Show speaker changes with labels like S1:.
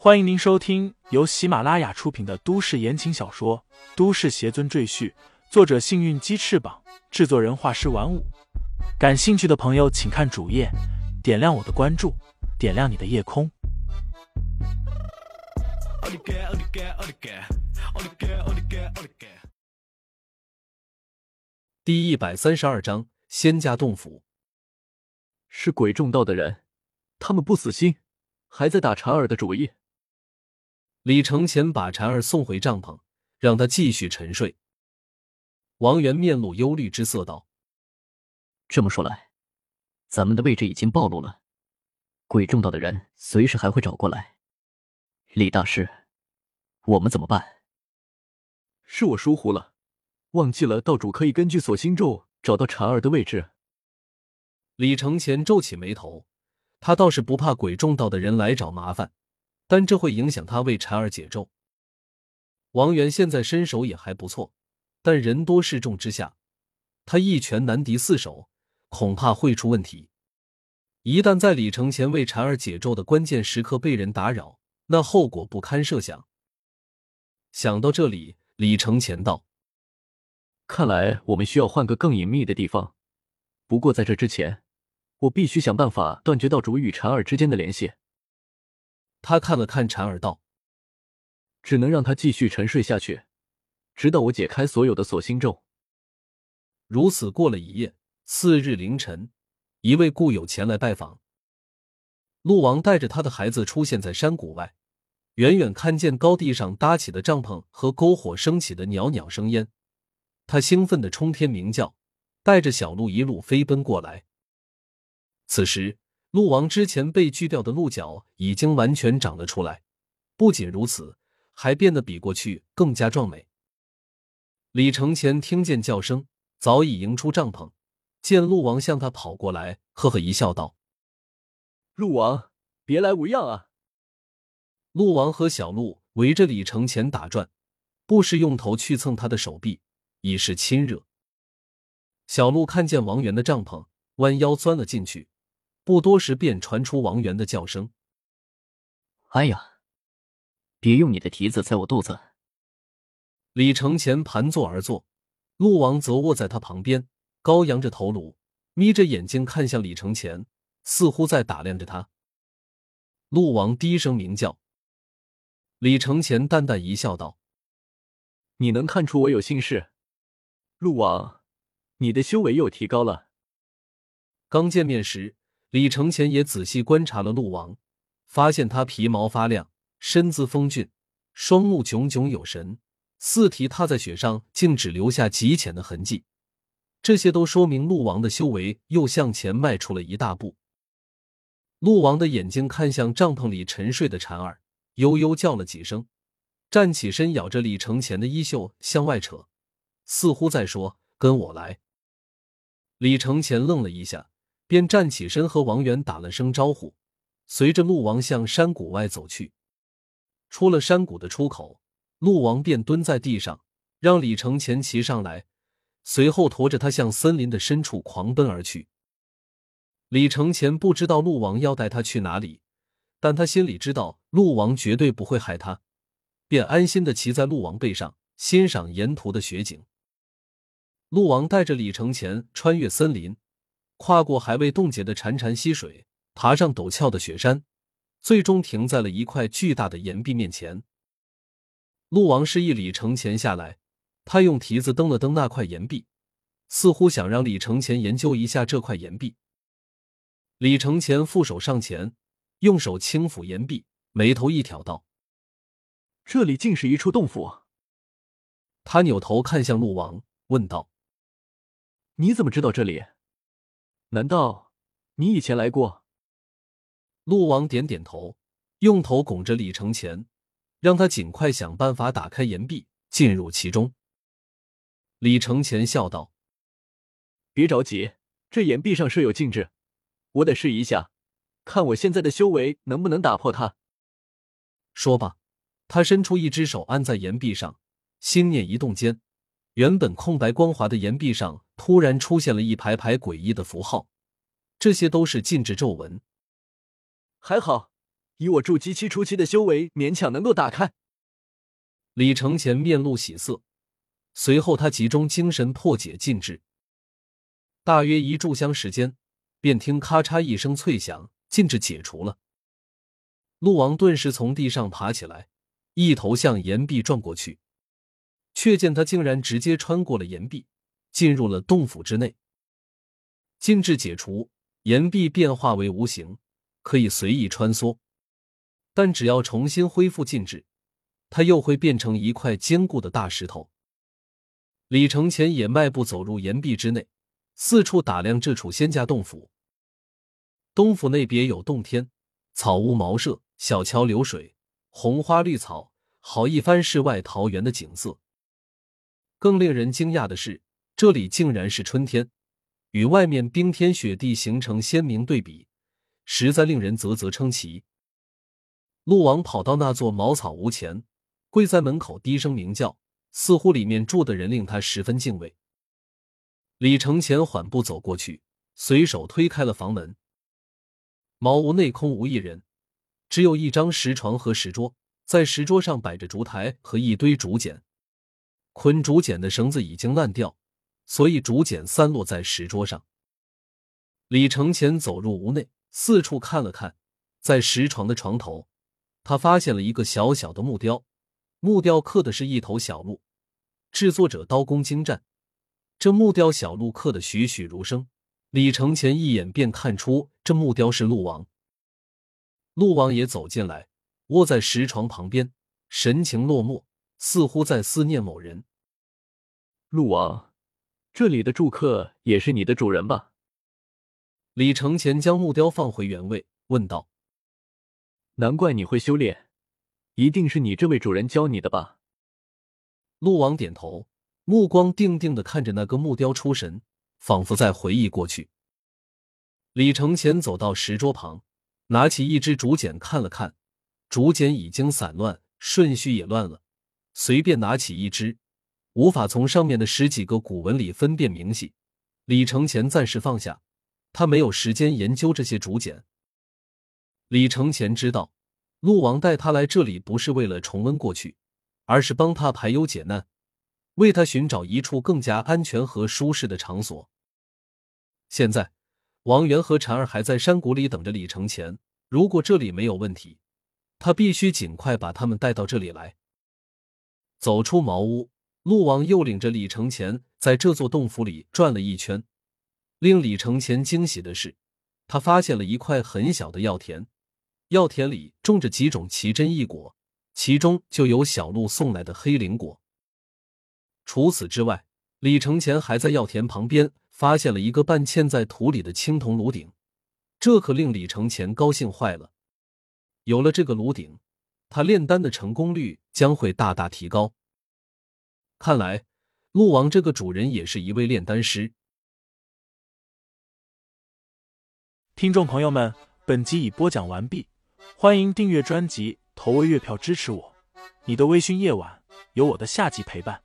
S1: 欢迎您收听由喜马拉雅出品的都市言情小说《都市邪尊赘婿》，作者：幸运鸡翅膀，制作人：画师玩五。感兴趣的朋友，请看主页，点亮我的关注，点亮你的夜空。
S2: 第一百三十二章：仙家洞府。
S3: 是鬼众道的人，他们不死心，还在打婵儿的主意。
S2: 李承前把婵儿送回帐篷，让她继续沉睡。王源面露忧虑之色道：“
S3: 这么说来，咱们的位置已经暴露了，鬼众道的人随时还会找过来。李大师，我们怎么办？”
S4: 是我疏忽了，忘记了道主可以根据锁心咒找到婵儿的位置。
S2: 李承前皱起眉头，他倒是不怕鬼众道的人来找麻烦，但这会影响他为婵儿解咒。王源现在身手也还不错，但人多势众之下，他一拳难敌四手，恐怕会出问题。一旦在李承前为婵儿解咒的关键时刻被人打扰，那后果不堪设想。想到这里，李承前道：“
S4: 看来我们需要换个更隐秘的地方。不过在这之前。”我必须想办法断绝道主与婵儿之间的联系。
S2: 他看了看蝉儿，道：“
S4: 只能让他继续沉睡下去，直到我解开所有的锁心咒。”
S2: 如此过了一夜，次日凌晨，一位故友前来拜访。陆王带着他的孩子出现在山谷外，远远看见高地上搭起的帐篷和篝火升起的袅袅生烟，他兴奋的冲天鸣叫，带着小鹿一路飞奔过来。此时，鹿王之前被锯掉的鹿角已经完全长了出来，不仅如此，还变得比过去更加壮美。李承前听见叫声，早已迎出帐篷，见鹿王向他跑过来，呵呵一笑，道：“
S4: 鹿王，别来无恙啊！”
S2: 鹿王和小鹿围着李承前打转，不时用头去蹭他的手臂，以示亲热。小鹿看见王源的帐篷，弯腰钻了进去。不多时，便传出王源的叫声：“
S3: 哎呀，别用你的蹄子踩我肚子！”
S2: 李承前盘坐而坐，陆王则卧在他旁边，高扬着头颅，眯着眼睛看向李承前，似乎在打量着他。陆王低声鸣叫，李承前淡淡一笑，道：“
S4: 你能看出我有心事，陆王，你的修为又提高了。”
S2: 刚见面时。李承前也仔细观察了鹿王，发现他皮毛发亮，身姿风俊，双目炯炯有神，四蹄踏在雪上竟只留下极浅的痕迹。这些都说明鹿王的修为又向前迈出了一大步。鹿王的眼睛看向帐篷里沉睡的蝉儿，悠悠叫了几声，站起身，咬着李承前的衣袖向外扯，似乎在说：“跟我来。”李承前愣了一下。便站起身和王源打了声招呼，随着陆王向山谷外走去。出了山谷的出口，陆王便蹲在地上，让李承前骑上来，随后驮着他向森林的深处狂奔而去。李承前不知道陆王要带他去哪里，但他心里知道陆王绝对不会害他，便安心的骑在陆王背上，欣赏沿途的雪景。陆王带着李承前穿越森林。跨过还未冻结的潺潺溪水，爬上陡峭的雪山，最终停在了一块巨大的岩壁面前。陆王示意李承前下来，他用蹄子蹬了蹬那块岩壁，似乎想让李承前研究一下这块岩壁。李承前负手上前，用手轻抚岩壁，眉头一挑，道：“
S4: 这里竟是一处洞府。”
S2: 他扭头看向陆王，问道：“
S4: 你怎么知道这里？”难道你以前来过？
S2: 陆王点点头，用头拱着李承前，让他尽快想办法打开岩壁，进入其中。李承前笑道：“
S4: 别着急，这岩壁上设有禁制，我得试一下，看我现在的修为能不能打破它。”
S2: 说罢，他伸出一只手按在岩壁上，心念一动间。原本空白光滑的岩壁上，突然出现了一排排诡异的符号，这些都是禁制咒文。
S4: 还好，以我筑基期初期的修为，勉强能够打开。
S2: 李承前面露喜色，随后他集中精神破解禁制。大约一炷香时间，便听咔嚓一声脆响，禁制解除了。陆王顿时从地上爬起来，一头向岩壁撞过去，却见他竟然直接穿过了岩壁，进入了洞府之内。禁制解除，岩壁变化为无形，可以随意穿梭。但只要重新恢复禁制，它又会变成一块坚固的大石头。李承前也迈步走入岩壁之内，四处打量这处仙家洞府。东府内别有洞天，草屋茅舍，小桥流水，红花绿草，好一番世外桃源的景色。更令人惊讶的是，这里竟然是春天，与外面冰天雪地形成鲜明对比，实在令人啧啧称奇。鹿王跑到那座茅草屋前，跪在门口低声鸣叫，似乎里面住的人令他十分敬畏。李承前缓步走过去，随手推开了房门。茅屋内空无一人，只有一张石床和石桌，在石桌上摆着烛台和一堆竹简。捆竹简的绳子已经烂掉，所以竹简散落在石桌上。李承前走入屋内，四处看了看，在石床的床头。他发现了一个小小的木雕，木雕刻的是一头小鹿，制作者刀工精湛。这木雕小鹿刻的栩栩如生，李承前一眼便看出这木雕是鹿王。鹿王也走进来，卧在石床旁边，神情落寞，似乎在思念某人。
S4: 陆王，这里的住客也是你的主人吧？
S2: 李承前将木雕放回原位，问道。
S4: 难怪你会修炼，一定是你这位主人教你的吧？
S2: 陆王点头，目光定定的看着那个木雕出神，仿佛在回忆过去。李承前走到石桌旁，拿起一支竹简看了看，竹简已经散乱，顺序也乱了。随便拿起一支，无法从上面的十几个古文里分辨明细。李承前暂时放下，他没有时间研究这些竹简。李承前知道，陆王带他来这里不是为了重温过去，而是帮他排忧解难，为他寻找一处更加安全和舒适的场所。现在，王源和婵儿还在山谷里等着李承前。如果这里没有问题，他必须尽快把他们带到这里来。走出茅屋，陆王又领着李承前在这座洞府里转了一圈。令李承前惊喜的是，他发现了一块很小的药田。药田里种着几种奇珍异果，其中就有小鹿送来的黑灵果。除此之外，李承前还在药田旁边发现了一个半嵌在土里的青铜炉鼎，这可令李承前高兴坏了。有了这个炉鼎，他炼丹的成功率将会大大提高。看来，陆王这个主人也是一位炼丹师。
S1: 听众朋友们，本集已播讲完毕。欢迎订阅专辑，投喂月票支持我。你的微醺夜晚，有我的下集陪伴。